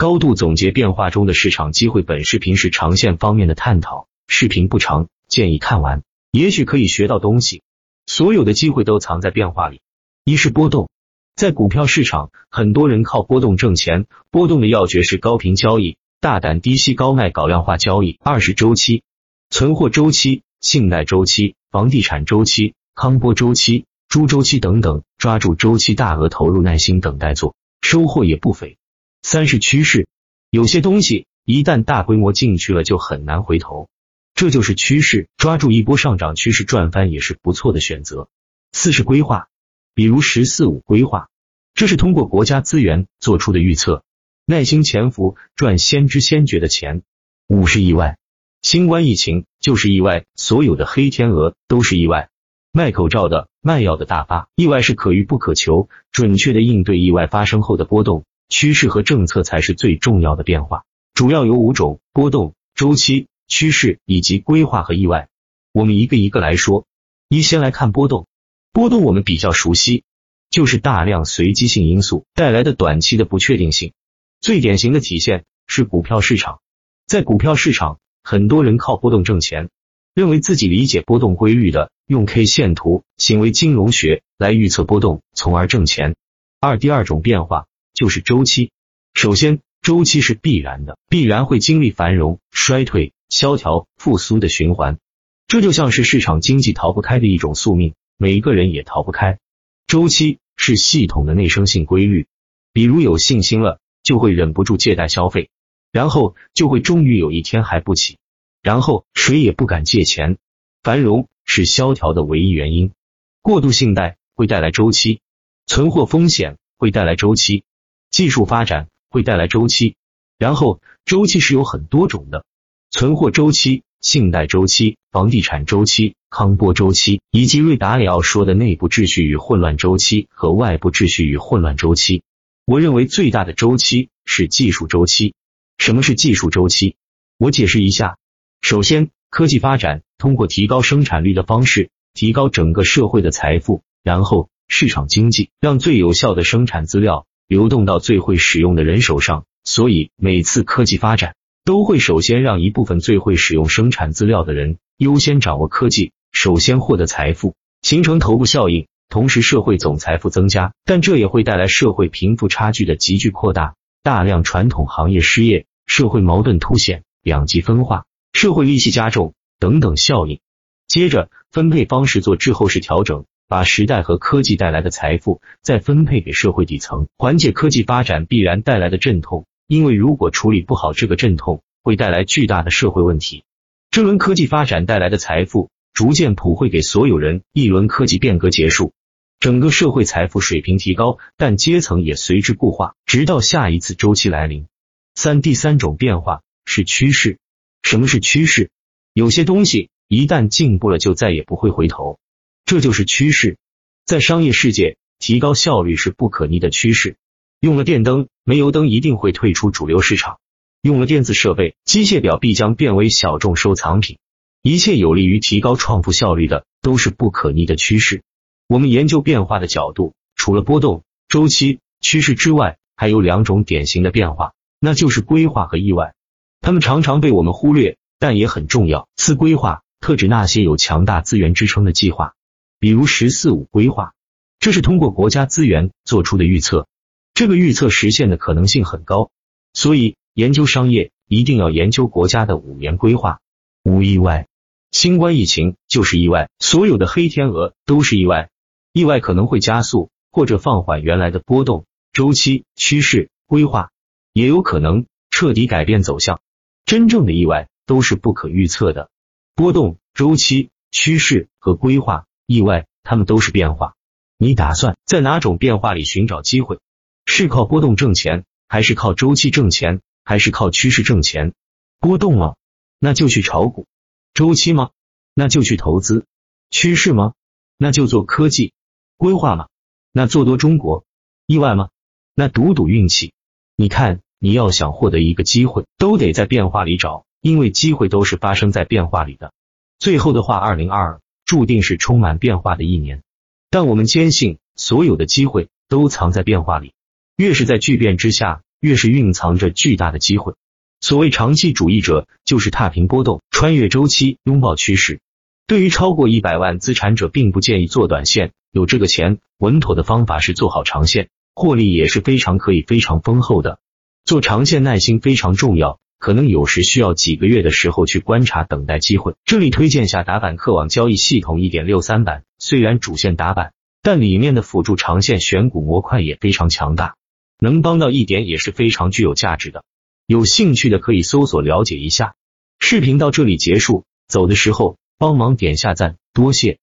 高度总结变化中的市场机会。本视频是长线方面的探讨，视频不长，建议看完，也许可以学到东西。所有的机会都藏在变化里。一是波动，在股票市场，很多人靠波动挣钱。波动的要诀是高频交易，大胆低吸高卖，搞量化交易。二是周期，存货周期、信贷周期、房地产周期、康波周期、猪周期等等，抓住周期，大额投入，耐心等待做，收获也不菲。三是趋势，有些东西一旦大规模进去了，就很难回头，这就是趋势，抓住一波上涨趋势赚翻也是不错的选择。四是规划，比如“十四五”规划，这是通过国家资源做出的预测，耐心潜伏赚先知先觉的钱。五是意外，新冠疫情就是意外，所有的黑天鹅都是意外，卖口罩的、卖药的大发，意外是可遇不可求，准确的应对意外发生后的波动。趋势和政策才是最重要的变化，主要有五种：波动、周期、趋势以及规划和意外。我们一个一个来说。一，先来看波动。波动我们比较熟悉，就是大量随机性因素带来的短期的不确定性。最典型的体现是股票市场。在股票市场，很多人靠波动挣钱，认为自己理解波动规律的，用 K 线图、行为金融学来预测波动，从而挣钱。二，第二种变化。就是周期。首先，周期是必然的，必然会经历繁荣、衰退、萧条、复苏的循环。这就像是市场经济逃不开的一种宿命，每一个人也逃不开。周期是系统的内生性规律，比如有信心了，就会忍不住借贷消费，然后就会终于有一天还不起，然后谁也不敢借钱。繁荣是萧条的唯一原因，过度信贷会带来周期，存货风险会带来周期。技术发展会带来周期，然后周期是有很多种的，存货周期、信贷周期、房地产周期、康波周期，以及瑞达里奥说的内部秩序与混乱周期和外部秩序与混乱周期。我认为最大的周期是技术周期。什么是技术周期？我解释一下。首先，科技发展通过提高生产率的方式，提高整个社会的财富，然后市场经济让最有效的生产资料。流动到最会使用的人手上，所以每次科技发展都会首先让一部分最会使用生产资料的人优先掌握科技，首先获得财富，形成头部效应，同时社会总财富增加，但这也会带来社会贫富差距的急剧扩大，大量传统行业失业，社会矛盾凸显，两极分化，社会利息加重等等效应。接着分配方式做滞后式调整。把时代和科技带来的财富再分配给社会底层，缓解科技发展必然带来的阵痛。因为如果处理不好这个阵痛，会带来巨大的社会问题。这轮科技发展带来的财富逐渐普惠给所有人，一轮科技变革结束，整个社会财富水平提高，但阶层也随之固化，直到下一次周期来临。三第三种变化是趋势。什么是趋势？有些东西一旦进步了，就再也不会回头。这就是趋势，在商业世界，提高效率是不可逆的趋势。用了电灯，煤油灯一定会退出主流市场；用了电子设备，机械表必将变为小众收藏品。一切有利于提高创富效率的，都是不可逆的趋势。我们研究变化的角度，除了波动、周期、趋势之外，还有两种典型的变化，那就是规划和意外。他们常常被我们忽略，但也很重要。四规划特指那些有强大资源支撑的计划。比如“十四五”规划，这是通过国家资源做出的预测，这个预测实现的可能性很高，所以研究商业一定要研究国家的五年规划。无意外，新冠疫情就是意外，所有的黑天鹅都是意外，意外可能会加速或者放缓原来的波动周期、趋势规划，也有可能彻底改变走向。真正的意外都是不可预测的，波动周期、趋势和规划。意外，他们都是变化。你打算在哪种变化里寻找机会？是靠波动挣钱，还是靠周期挣钱，还是靠趋势挣钱？波动吗？那就去炒股。周期吗？那就去投资。趋势吗？那就做科技。规划吗？那做多中国。意外吗？那赌赌运气。你看，你要想获得一个机会，都得在变化里找，因为机会都是发生在变化里的。最后的话，二零二二。注定是充满变化的一年，但我们坚信所有的机会都藏在变化里。越是在巨变之下，越是蕴藏着巨大的机会。所谓长期主义者，就是踏平波动，穿越周期，拥抱趋势。对于超过一百万资产者，并不建议做短线。有这个钱，稳妥的方法是做好长线，获利也是非常可以非常丰厚的。做长线耐心非常重要，可能有时需要几个月的时候去观察，等待机会。这里推荐下打板客网交易系统一点六三版，虽然主线打板，但里面的辅助长线选股模块也非常强大，能帮到一点也是非常具有价值的。有兴趣的可以搜索了解一下。视频到这里结束，走的时候帮忙点下赞，多谢。